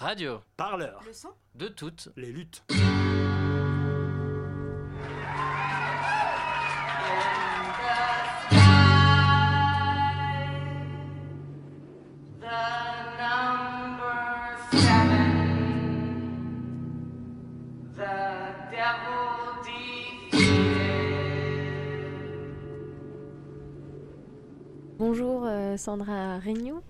Radio. Parleur. Le son De toutes. Les luttes. Bonjour euh, Sandra Regnou.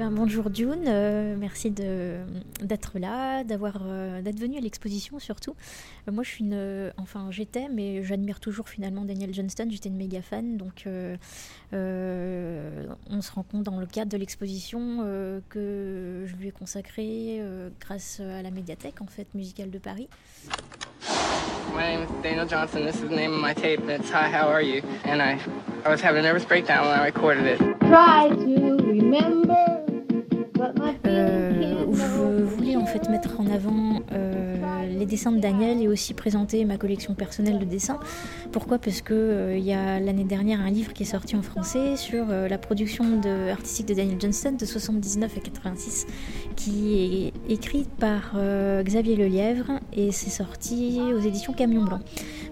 Eh ben, bonjour June, euh, merci de- d'être là, d'avoir euh, d'être venue à l'exposition surtout. Euh, moi je suis une, euh, enfin j'étais, mais j'admire toujours finalement Daniel Johnston. J'étais une méga fan, donc euh, euh, on se rend compte dans le cadre de l'exposition euh, que je lui ai consacré euh, grâce à la médiathèque en fait musicale de Paris. My name is Daniel Johnson. This is the name of my tape, and it's Hi, How Are You? And I, I was having a nervous breakdown when I recorded it. try to remember, avant dessins de Daniel et aussi présenter ma collection personnelle de dessins. Pourquoi? Parce que euh, il y a l'année dernière un livre qui est sorti en français sur euh, la production artistique de Daniel Johnston de 79 à 86, qui est écrite par euh, Xavier Lelièvre et c'est sorti aux éditions Camion Blanc.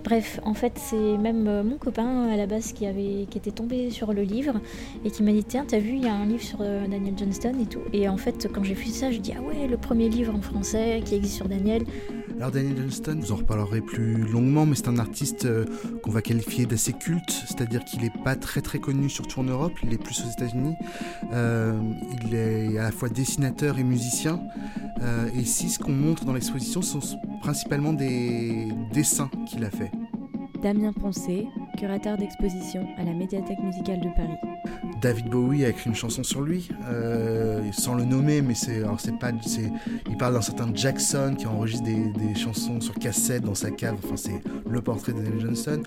Bref, en fait, c'est même euh, mon copain à la base qui avait qui était tombé sur le livre et qui m'a dit tiens t'as vu il y a un livre sur Daniel Johnston et tout et en fait quand j'ai vu ça je dis ah ouais le premier livre en français qui existe sur Daniel Alors Daniel Johnston, vous en reparlerez plus longuement, mais c'est un artiste euh, qu'on va qualifier d'assez culte, c'est-à-dire qu'il n'est pas très très connu surtout en Europe, il est plus aux États-Unis. Euh, il est à la fois dessinateur et musicien. Euh, et ici, ce qu'on montre dans l'exposition sont principalement des dessins qu'il a fait. Damien Poncé, curateur d'exposition à la médiathèque musicale de Paris. David Bowie a écrit une chanson sur lui, euh, sans le nommer, mais c'est, alors c'est pas, c'est, il parle d'un certain Jackson qui enregistre des, des chansons sur cassette dans sa cave. Enfin, c'est le portrait de Johnson.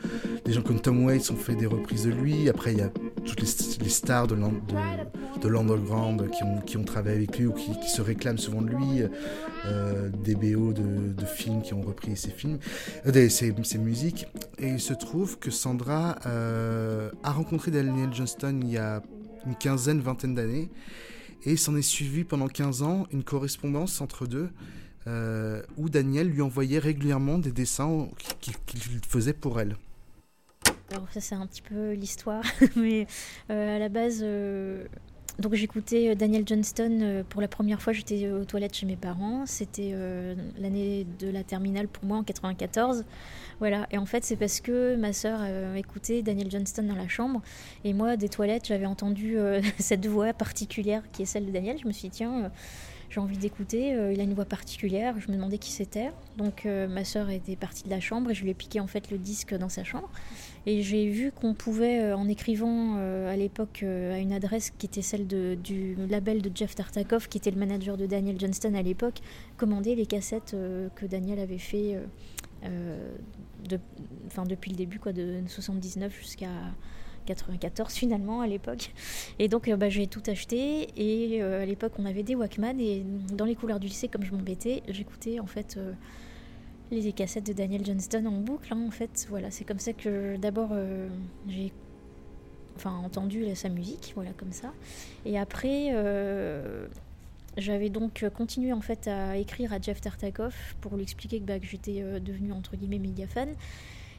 Des gens comme Tom Waits ont fait des reprises de lui. Après, il y a toutes les, stars de, de, de l'underground qui ont, travaillé avec lui ou qui, se réclament souvent de lui. Euh, des BO de, films qui ont repris ses films, euh, ses, musiques. Et il se trouve que Sandra euh, a rencontré Daniel Johnston il y a une quinzaine, vingtaine d'années, et s'en est suivi pendant 15 ans une correspondance entre deux, où Daniel lui envoyait régulièrement des dessins qu'il faisait pour elle. Alors ça c'est un petit peu l'histoire mais euh, à la base euh, donc j'écoutais euh, Daniel Johnston pour la première fois j'étais aux toilettes chez mes parents. C'était l'année de la terminale pour moi en 94 voilà. Et en fait c'est parce que ma sœur écoutait Daniel Johnston dans la chambre. Et moi des toilettes j'avais entendu cette voix particulière qui est celle de Daniel. Je me suis dit tiens j'ai envie d'écouter, il a une voix particulière, je me demandais qui c'était. Donc ma sœur était partie de la chambre et je lui ai piqué en fait le disque dans sa chambre. Et j'ai vu qu'on pouvait, euh, en écrivant euh, à l'époque euh, à une adresse qui était celle du label de Jeff Tartakov, qui était le manager de Daniel Johnston à l'époque, commander les cassettes que Daniel avait fait depuis le début, quoi, de 79 jusqu'à 94 finalement à l'époque. Et donc bah, j'ai tout acheté et à l'époque on avait des Walkman et dans les couleurs du lycée comme je m'embêtais j'écoutais en fait les cassettes de Daniel Johnston en boucle hein, en fait voilà c'est comme ça que d'abord euh, j'ai enfin entendu sa musique voilà comme ça et après euh, j'avais donc continué en fait à écrire à Jeff Tartakov pour lui expliquer que, bah, que j'étais euh, devenue entre guillemets méga fan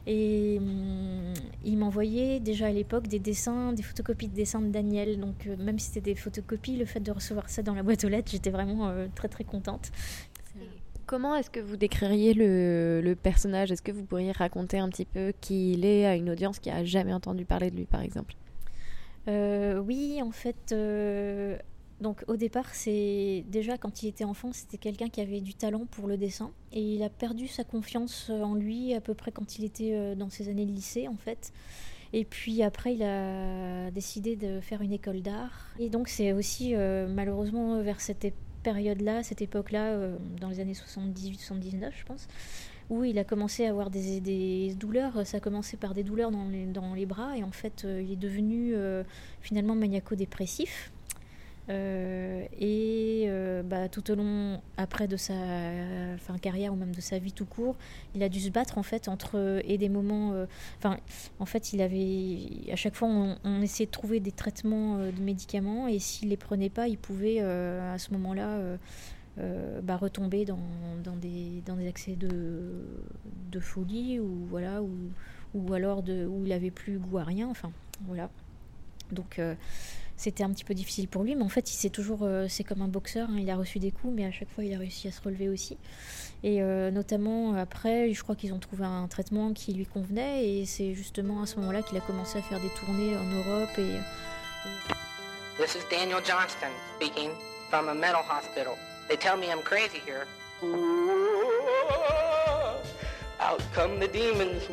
et hum, il m'envoyait déjà à l'époque des dessins, des photocopies de dessins de Daniel. Donc même si c'était des photocopies, le fait de recevoir ça dans la boîte aux lettres, j'étais vraiment très très contente. Comment est-ce que vous décririez le, personnage? Est-ce que vous pourriez raconter un petit peu qui il est à une audience qui a jamais entendu parler de lui, par exemple? Euh, oui, en fait, euh, donc au départ, c'est déjà quand il était enfant, c'était quelqu'un qui avait du talent pour le dessin et il a perdu sa confiance en lui à peu près quand il était euh, dans ses années de lycée, en fait. Et puis après, il a décidé de faire une école d'art. Et donc c'est aussi euh, malheureusement vers cette é- période-là, cette époque-là, euh, dans les années 78-79, je pense, où il a commencé à avoir des, des douleurs. Ça a commencé par des douleurs dans les, dans les bras et en fait, euh, il est devenu euh, finalement maniaco-dépressif. Euh, et euh, bah, tout au long après de sa carrière ou même de sa vie tout court, il a dû se battre en fait entre et des moments. Enfin, en fait, il avait à chaque fois on, essayait de trouver des traitements de médicaments et s'il les prenait pas, il pouvait à ce moment-là bah, retomber dans, des, accès de, folie ou voilà ou, ou alors où il avait plus goût à rien. Enfin, voilà. Donc euh, c'était un petit peu difficile pour lui, mais en fait, il s'est toujours, euh, c'est comme un boxeur, hein, il a reçu des coups, mais à chaque fois, il a réussi à se relever aussi. Et euh, notamment après, je crois qu'ils ont trouvé un traitement qui lui convenait, et c'est justement à ce moment-là qu'il a commencé à faire des tournées en Europe. Et, et... This is Daniel Johnston speaking from a mental hospital. They tell me I'm crazy here. Out come the demons.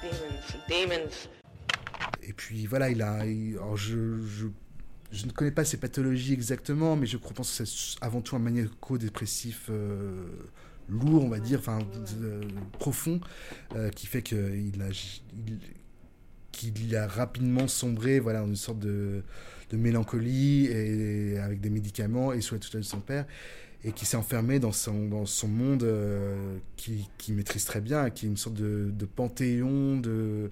Demons, demons. Et puis voilà, il a. alors je, je, ne connais pas ses pathologies exactement, mais je pense que c'est avant tout un maniaco-dépressif euh, lourd, on va dire, enfin profond, euh, qui fait qu'il a. a rapidement sombré voilà, dans une sorte de, de mélancolie et, avec des médicaments et sous la tutelle de son père et qui s'est enfermé dans son, dans son monde euh, qui, qui, maîtrise très bien, qui est une sorte de, de panthéon, de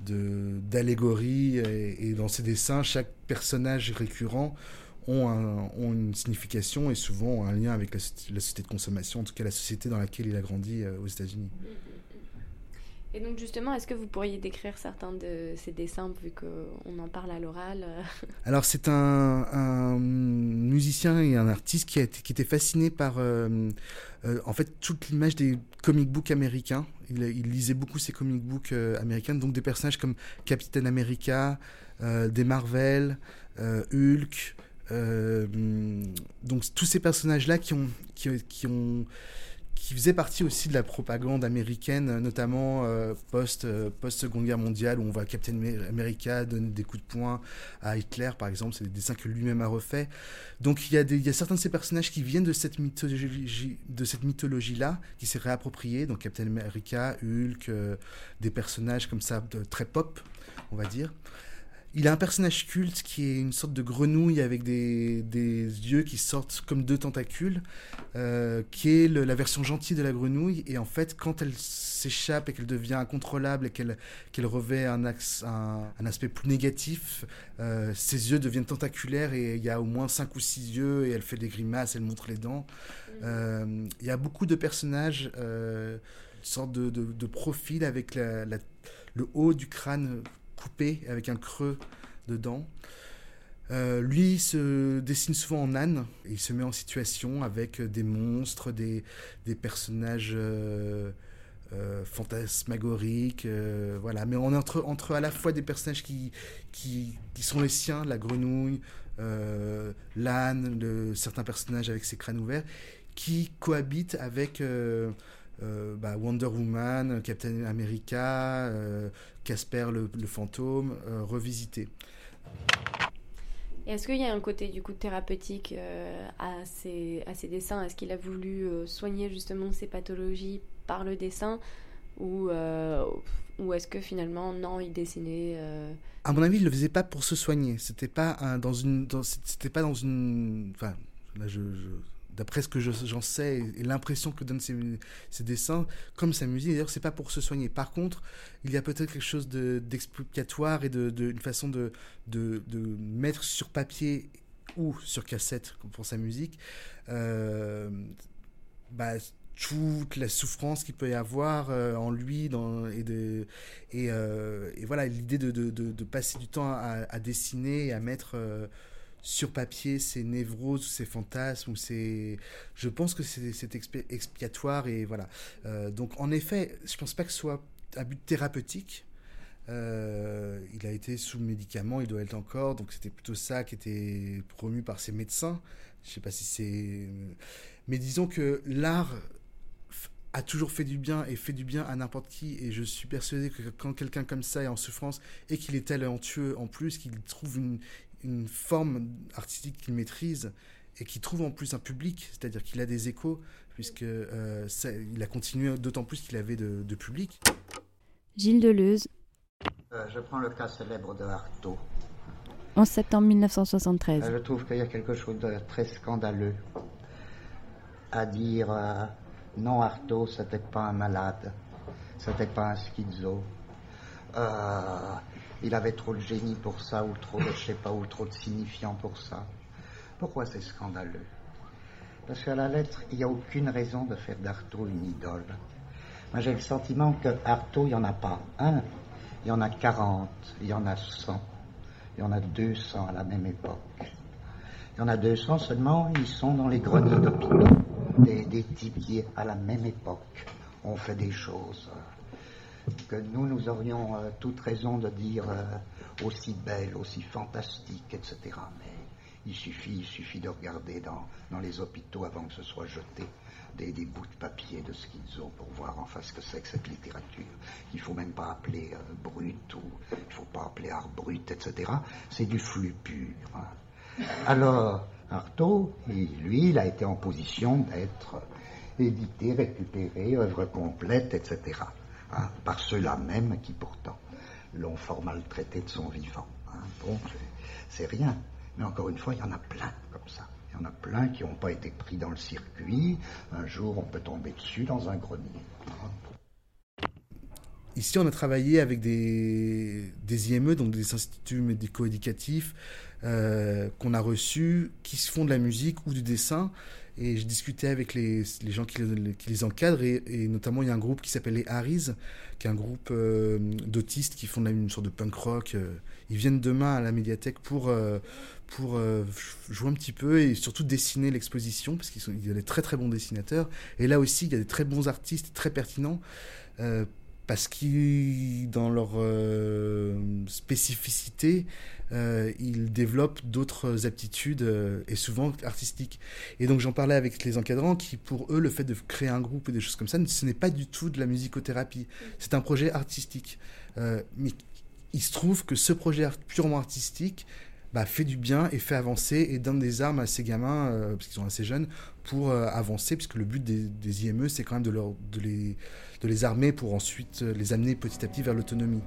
d'allégorie et, dans ses dessins, chaque personnage récurrent ont, un, ont, une signification et souvent un lien avec la, la, société de consommation, en tout cas la société dans laquelle il a grandi euh, aux États-Unis. Et donc justement, est-ce que vous pourriez décrire certains de ces dessins vu qu'on en parle à l'oral Alors c'est un, musicien et un artiste qui, était fasciné par euh, euh, en fait toute l'image des comic books américains. Il, lisait beaucoup ces comic books euh, américains, donc des personnages comme Captain America, euh, des Marvel, euh, Hulk. donc tous ces personnages-là qui ont qui faisait partie aussi de la propagande américaine, notamment euh, post, euh, post-seconde guerre mondiale, où on voit Captain America donner des coups de poing à Hitler, par exemple. C'est des dessins que lui-même a refait. Donc il y, a y a certains de ces personnages qui viennent de cette mythologie, de cette mythologie-là, qui s'est réappropriée. Donc Captain America, Hulk, euh, des personnages comme ça, très pop, on va dire. Il a un personnage culte qui est une sorte de grenouille avec des, des yeux qui sortent comme deux tentacules, euh, qui est le, la version gentille de la grenouille. Et en fait, quand elle s'échappe et qu'elle devient incontrôlable et qu'elle qu'elle revêt un, axe, un, un, aspect plus négatif, euh, ses yeux deviennent tentaculaires et il y a au moins cinq ou six yeux et elle fait des grimaces, elle montre les dents. Euh, il y a beaucoup de personnages, une sorte de, de, de profil avec la, la, le haut du crâne coupé avec un creux dedans. Euh, lui se dessine souvent en âne. Il se met en situation avec des monstres, des, personnages euh, euh, fantasmagoriques. Voilà. Mais on entre, à la fois des personnages qui, qui, sont les siens, la grenouille, l'âne, certains personnages avec ses crânes ouverts, qui cohabitent avec euh, euh, bah, Wonder Woman, Captain America, euh, Casper le, le, fantôme, euh, revisité. Est-ce qu'il y a un côté du coup thérapeutique euh, à, ces, à ces dessins? Est-ce qu'il a voulu euh, soigner justement ces pathologies par le dessin? Ou, euh, ou est-ce que finalement non il dessinait À mon avis, il le faisait pas pour se soigner. C'était pas dans une, dans, c'était pas dans une, enfin là je, je d'après ce que j'en sais et, l'impression que donnent ces, dessins, comme sa musique, d'ailleurs, c'est pas pour se soigner. Par contre, il y a peut-être quelque chose d'explicatoire de, et de, de, une façon de, mettre sur papier ou sur cassette pour sa musique euh, bah, toute la souffrance qu'il peut y avoir euh, en lui euh, et voilà l'idée de, passer du temps à, à dessiner et à mettre sur papier ces névroses, ces fantasmes, ou je pense que c'est expi expiatoire et voilà. Euh, donc en effet, je pense pas que ce soit un but thérapeutique. Euh, il a été sous médicaments, il doit être encore, donc c'était plutôt ça qui était promu par ses médecins. Je sais pas si c'est, mais disons que l'art a toujours fait du bien et fait du bien à n'importe qui et je suis persuadé que quand quelqu'un comme ça est en souffrance et qu'il est talentueux en plus qu'il trouve une, une forme artistique qu'il maîtrise et qui trouve en plus un public, c'est-à-dire qu'il a des échos, puisque euh, ça, il a continué d'autant plus qu'il avait de, de, public. Gilles Deleuze. Euh, je prends le cas célèbre de Artaud. 11 septembre 1973. Je trouve qu'il y a quelque chose de très scandaleux à dire euh, non, Artaud, c'était pas un malade, c'était pas un schizo. Euh, il avait trop de génie pour ça, ou trop de, je sais pas, ou trop de signifiant pour ça. Pourquoi c'est scandaleux? Parce qu'à la lettre, il n'y a aucune raison de faire d'Artaud une idole. Moi, j'ai le sentiment que Artaud, il n'y en a pas un, il y en a 40, il y en a 100, il y en a 200 à la même époque. Il y en a 200 seulement, ils sont dans les greniers d'hôpitaux. Des, des types qui, à la même époque, ont fait des choses que nous, nous aurions euh, toute raison de dire euh, aussi belles, aussi fantastiques, etc. Mais il suffit, il suffit de regarder dans, dans les hôpitaux avant que ce soit jeté des, des bouts de papier de schizo pour voir enfin ce que c'est que cette littérature. Il faut même pas appeler euh, brute ou il faut pas appeler art brut, etc. C'est du flux pur. hein. Alors, Artaud, lui, il a été en position d'être édité, récupéré, œuvre complète, etc. hein, par ceux-là même qui pourtant l'ont fort maltraité de son vivant. hein. Bon, c'est- rien. Mais encore une fois, il y en a plein comme ça. Il y en a plein qui n'ont pas été pris dans le circuit. Un jour, on peut tomber dessus dans un grenier. hein. Ici, on a travaillé avec des, des IME, donc des instituts médico-éducatifs, euh, qu'on a reçus, qui se font de la musique ou du dessin. Et je discutais avec les, gens qui, les- encadrent, et, notamment il y a un groupe qui s'appelle les Harris, qui est un groupe euh, d'autistes qui font une sorte de punk rock. euh. Ils viennent demain à la médiathèque pour, euh, jouer un petit peu et surtout dessiner l'exposition, parce qu'ils sont y des très très bons dessinateurs. Et là aussi, il y a des très bons artistes, très pertinents. Parce qu'ils, dans leur euh, spécificité, euh, ils développent d'autres aptitudes euh, et souvent artistiques. Et donc j'en parlais avec les encadrants qui, pour eux, le fait de créer un groupe et des choses comme ça, ce n'est pas du tout de la musicothérapie. C'est un projet artistique. Mais il se trouve que ce projet purement artistique bah, fait du bien et fait avancer et donne des armes à ces gamins, euh, parce qu'ils sont assez jeunes, pour euh, avancer, puisque le but des, IME, c'est quand même de, leur, de, les, de les armer pour ensuite euh, les amener petit à petit vers l'autonomie.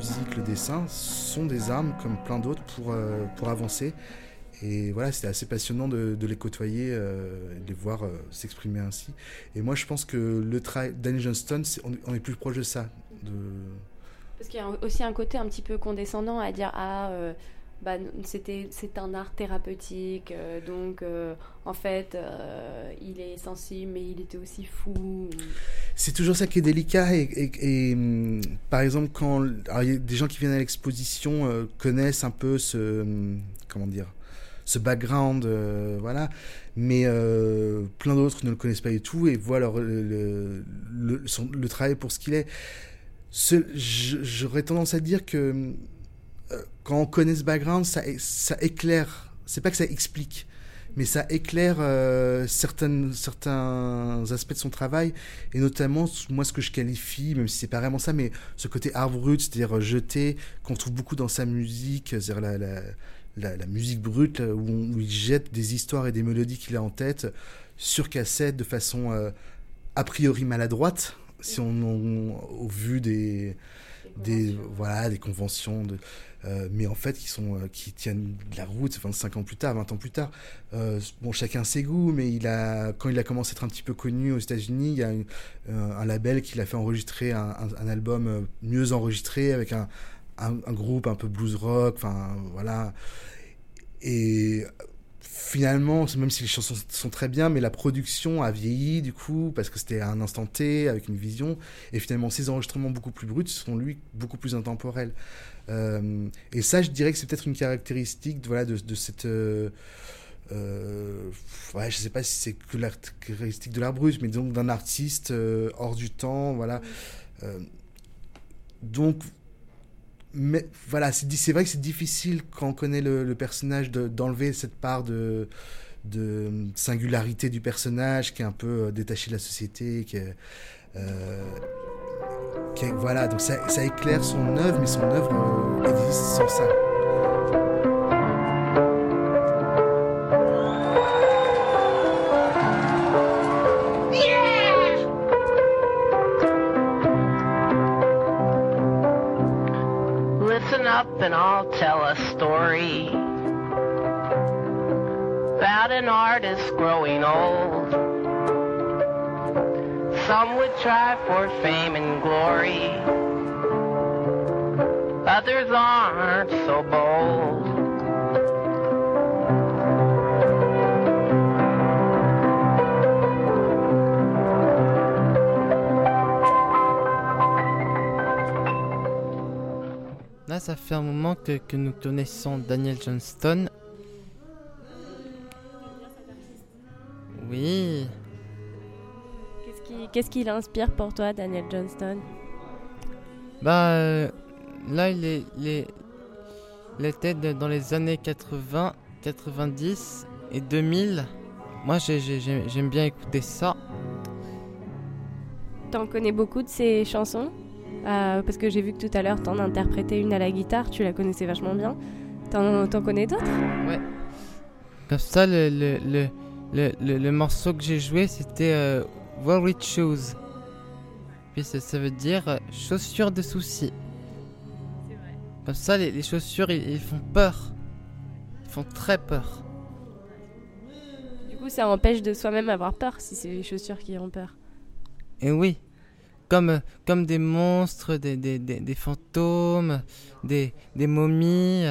Musique, le dessin sont des armes comme plein d'autres pour, euh, pour avancer. Et voilà, c'était assez passionnant de, les côtoyer, euh, de les voir euh, s'exprimer ainsi. Et moi, je pense que le travail Danny Johnston, on, on est plus proche de ça. De... Parce qu'il y a aussi un côté un petit peu condescendant à dire ah euh, bah, c'était c'est un art thérapeutique euh, donc euh, en fait euh, il est sensible mais il était aussi fou. C'est toujours ça qui est délicat. Et, et- hum, par exemple, quand des gens qui viennent à l'exposition connaissent un peu ce hum, comment dire ce background, voilà. Mais plein d'autres ne le connaissent pas du tout et voient leur, le, le, le- travail pour ce qu'il est. J'aurais tendance à dire que euh, quand on connaît ce background, ça, éclaire. C'est pas que ça explique, mais ça éclaire euh, certains aspects de son travail, et notamment moi ce que je qualifie, même si c'est pas vraiment ça, mais ce côté art brut, c'est-à-dire euh, jeté, qu'on trouve beaucoup dans sa musique, c'est-à-dire la, musique brute, où, on- il jette des histoires et des mélodies qu'il a en tête sur cassette de façon euh, a priori maladroite, si on, on- au vu des, des voilà des conventions de euh, mais en fait qui sont euh, qui tiennent de la route 25 ans plus tard 20 ans plus tard. Euh, bon chacun ses goûts mais il a quand il a commencé à être un petit peu connu aux États-Unis il y a un label qui l'a fait enregistrer un, un- album mieux enregistré avec un, un groupe un peu blues rock enfin voilà. Et finalement, même si les chansons sont très bien, mais la production a vieilli du coup, parce que c'était à un instant T, avec une vision, et finalement ces enregistrements beaucoup plus bruts sont lui beaucoup plus intemporels. Euh, et ça, je dirais que c'est peut-être une caractéristique voilà, de cette... Euh, euh, ouais, je sais pas si c'est que la caractéristique de l'art brut, mais donc d'un artiste euh, hors du temps, voilà. Euh, donc, mais voilà, c'est vrai que c'est difficile quand on connaît le, le personnage de- d'enlever cette part de, de singularité du personnage qui est un peu euh, détaché de la société, qui euh, voilà, donc ça, ça éclaire son œuvre, mais son œuvre euh, existe sans ça. Listen up and I'll tell a story about an artist growing old. Some would try for fame and glory, others aren't so bold. Là, ça fait un moment que, que nous connaissons Daniel Johnston. Oui. Qu'est-ce qui, qu'est-ce qui l'inspire pour toi, Daniel Johnston? Bah, euh, là, il est, il est- il était dans les années 80, 90 et 2000. Moi, j'ai- j'ai- j'ai- j'aime bien écouter ça. T'en connais beaucoup de ses chansons? Euh, Parce que j'ai vu que tout à l'heure, t'en interprétais une à la guitare, tu la connaissais vachement bien. T'en, t'en connais d'autres? Ouais. Comme ça, le, le, le, le, le- le morceau que j'ai joué, c'était euh, Worry Shoes. Puis ça, ça veut dire euh, chaussures de soucis. Comme ça, les, les chaussures, ils, ils font peur. Ils font très peur. Du coup, ça empêche de soi-même avoir peur si c'est les chaussures qui ont peur. Et oui, comme, euh, comme des monstres, des, des, des, des fantômes, des, des momies.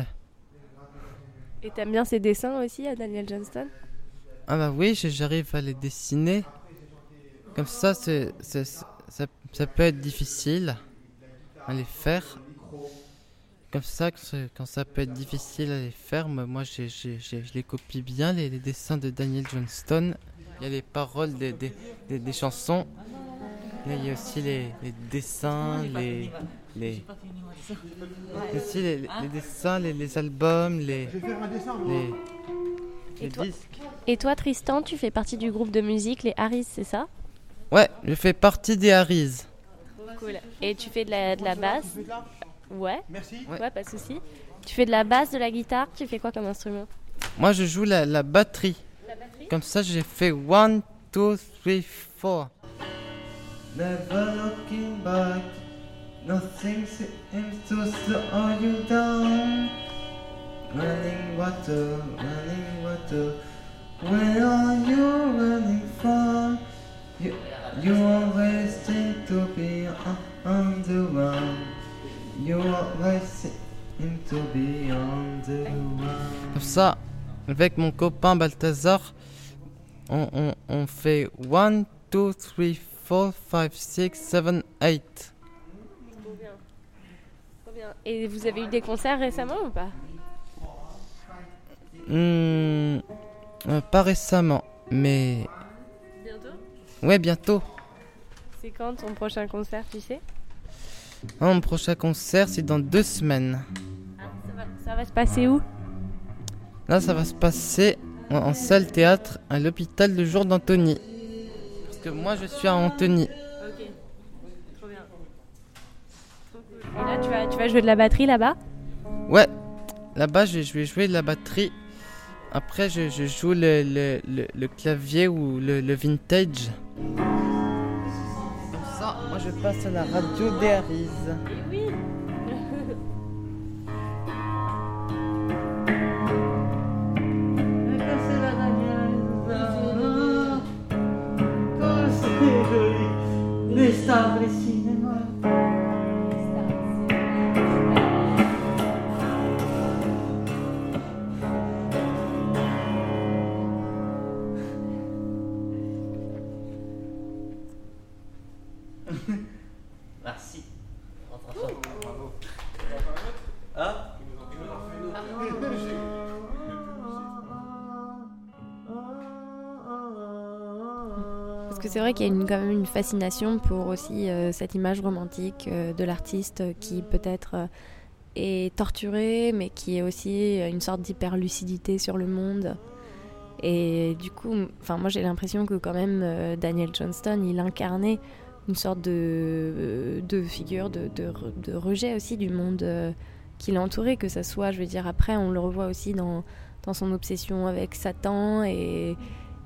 Et t'aimes bien ses dessins aussi, à Daniel Johnston? Ah bah oui, j'arrive à les dessiner. Comme ça, c'est, c'est- ça, ça peut être difficile à les faire. Comme ça, quand ça peut être difficile à les faire, moi, moi, j'ai- j'ai- j'ai- je les copie bien, les, les dessins de Daniel Johnston. Il y a les paroles des, des, des- des chansons. Là, il y a aussi les, les dessins, les... les... aussi les, les dessins, les, les albums, les... les, Et les toi disques. Et toi, Tristan, tu fais partie du groupe de musique Les Harris, c'est ça? Ouais, je fais partie des Harris. Cool. Et tu fais de la, de la basse Ouais. Merci. Ouais, pas de souci. Tu fais de la basse, de la guitare, tu fais quoi comme instrument? Moi, je joue la, la batterie. Comme ça, j'ai fait 1, 2, 3, 4. Never looking back, nothing seems to slow you down. running water, running water. Where are you running from? You, you always seem to be on, the run. You always seem to be on the run. Comme ça, avec mon copain Balthazar, on, on, on fait 1, 2, 3, 4, 5, 6, 7, 8. Trop bien. Trop bien. Et vous avez eu des concerts récemment ou pas? Euh, pas récemment, mais... Bientôt? Ouais, bientôt. C'est quand ton prochain concert, tu sais? Ah, mon prochain concert, c'est dans deux semaines. ça, va, ça va se passer où? Là, ça va se passer en, en salle théâtre à l'hôpital de jour d'Antony. Parce que moi, je suis à Antony. Ok. Trop bien. Trop cool. Et là, tu vas, tu vas jouer de la batterie là-bas? Ouais, là-bas, je, je vais jouer de la batterie. Après, je, je joue le, le, le, le clavier ou le, le vintage. Comme ça, moi, je passe à la radio des Harris. oui c'est vrai qu'il y a une, quand même une fascination pour aussi euh, cette image romantique euh, de l'artiste qui peut-être euh, est torturé, mais qui est aussi une sorte d'hyperlucidité sur le monde. Et du coup, moi j'ai l'impression que quand même Daniel Johnston, il incarnait une sorte de, de figure de, de, de rejet aussi du monde qui l'entourait, que ça soit, je veux dire, après on le revoit aussi dans, dans son obsession avec Satan et,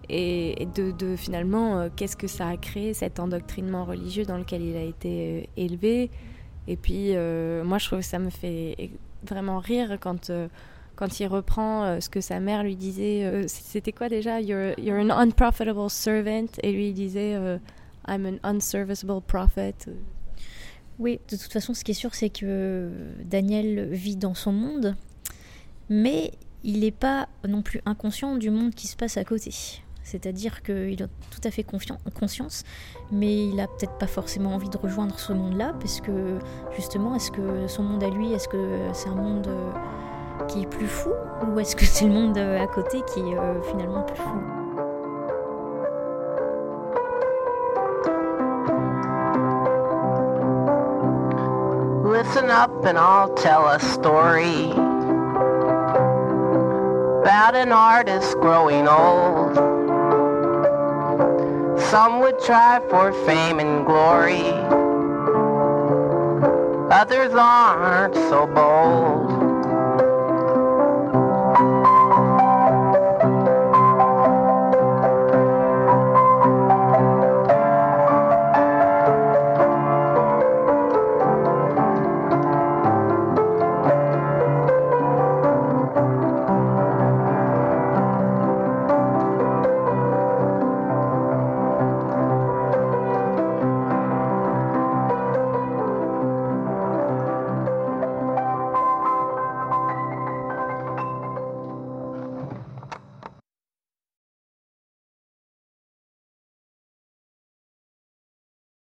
et, de, finalement euh, qu'est-ce que ça a créé cet endoctrinement religieux dans lequel il a été euh, élevé. Et puis euh, moi je trouve que ça me fait vraiment rire quand quand il reprend ce que sa mère lui disait, c'était quoi déjà? You're, you're an unprofitable servant. Et lui il disait I'm an unserviceable prophet. Oui, de toute façon, ce qui est sûr, c'est que Daniel vit dans son monde, mais il n'est pas non plus inconscient du monde qui se passe à côté. C'est-à-dire qu'il a tout à fait conscience, mais il a peut-être pas forcément envie de rejoindre ce monde-là, parce que justement, est-ce que son monde à lui, est-ce que c'est un monde euh, qui est plus fou, ou est-ce que c'est le monde euh, à côté qui est euh, finalement plus fou? Listen up and I'll tell a story about an artist growing old. Some would try for fame and glory, others aren't so bold.